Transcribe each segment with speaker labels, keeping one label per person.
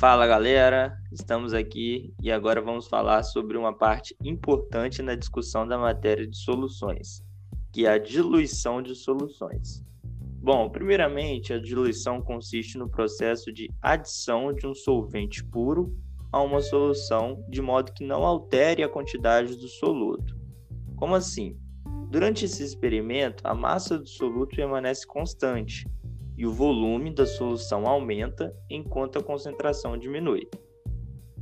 Speaker 1: Fala galera, estamos aqui e agora vamos falar sobre uma parte importante na discussão da matéria de soluções, que é a diluição de soluções. Bom, primeiramente, a diluição consiste no processo de adição de um solvente puro a uma solução de modo que não altere a quantidade do soluto. Como assim? Durante esse experimento, a massa do soluto permanece constante e o volume da solução aumenta enquanto a concentração diminui.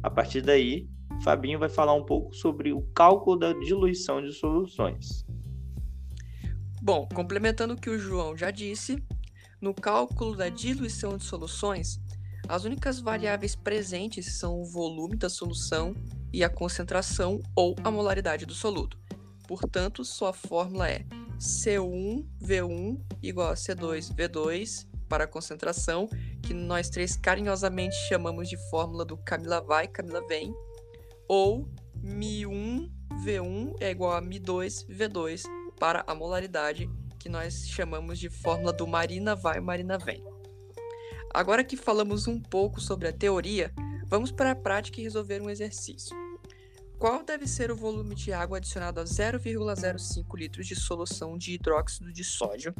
Speaker 1: A partir daí, Fabinho vai falar um pouco sobre o cálculo da diluição de soluções.
Speaker 2: Bom, complementando o que o João já disse, no cálculo da diluição de soluções, as únicas variáveis presentes são o volume da solução e a concentração ou a molaridade do soluto. Portanto, sua fórmula é C1V1 igual a C2V2 para a concentração, que nós três carinhosamente chamamos de fórmula do Camila vai, Camila vem, ou Mi1V1 é igual a Mi2V2 para a molaridade, que nós chamamos de fórmula do Marina vai, Marina vem. Agora que falamos um pouco sobre a teoria, vamos para a prática e resolver um exercício. Qual deve ser o volume de água adicionado a 0,05 litros de solução de hidróxido de sódio,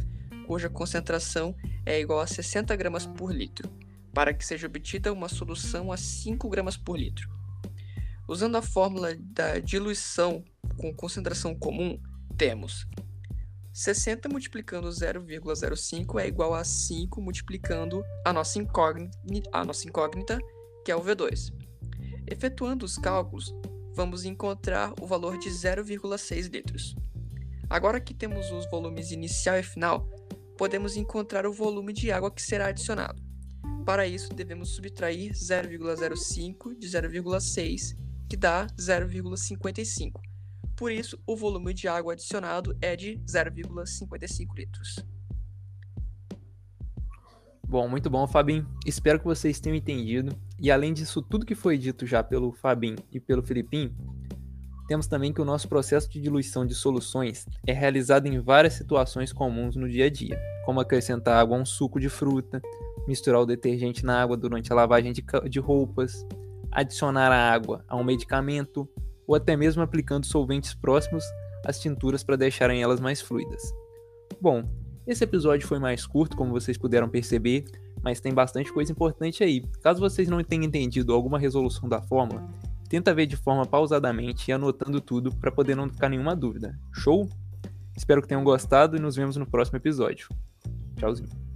Speaker 2: cuja concentração é igual a 60 gramas por litro, para que seja obtida uma solução a 5 gramas por litro? Usando a fórmula da diluição com concentração comum, temos 60 multiplicando 0,05 é igual a 5 multiplicando a nossa, incógnita, a nossa incógnita, que é o V2. Efetuando os cálculos, vamos encontrar o valor de 0,6 litros. Agora que temos os volumes inicial e final, podemos encontrar o volume de água que será adicionado. Para isso, devemos subtrair 0,05 de 0,6, que dá 0,55 por isso, o volume de água adicionado é de 0,55 litros.
Speaker 3: Bom, muito bom, Fabinho. Espero que vocês tenham entendido. E além disso, tudo que foi dito já pelo Fabinho e pelo Filipinho, temos também que o nosso processo de diluição de soluções é realizado em várias situações comuns no dia a dia, como acrescentar água a um suco de fruta, misturar o detergente na água durante a lavagem de, de roupas, adicionar a água a um medicamento, ou até mesmo aplicando solventes próximos às tinturas para deixarem elas mais fluidas. Bom, esse episódio foi mais curto, como vocês puderam perceber, mas tem bastante coisa importante aí. Caso vocês não tenham entendido alguma resolução da fórmula, tenta ver de forma pausadamente e anotando tudo para poder não ficar nenhuma dúvida. Show? Espero que tenham gostado e nos vemos no próximo episódio. Tchauzinho.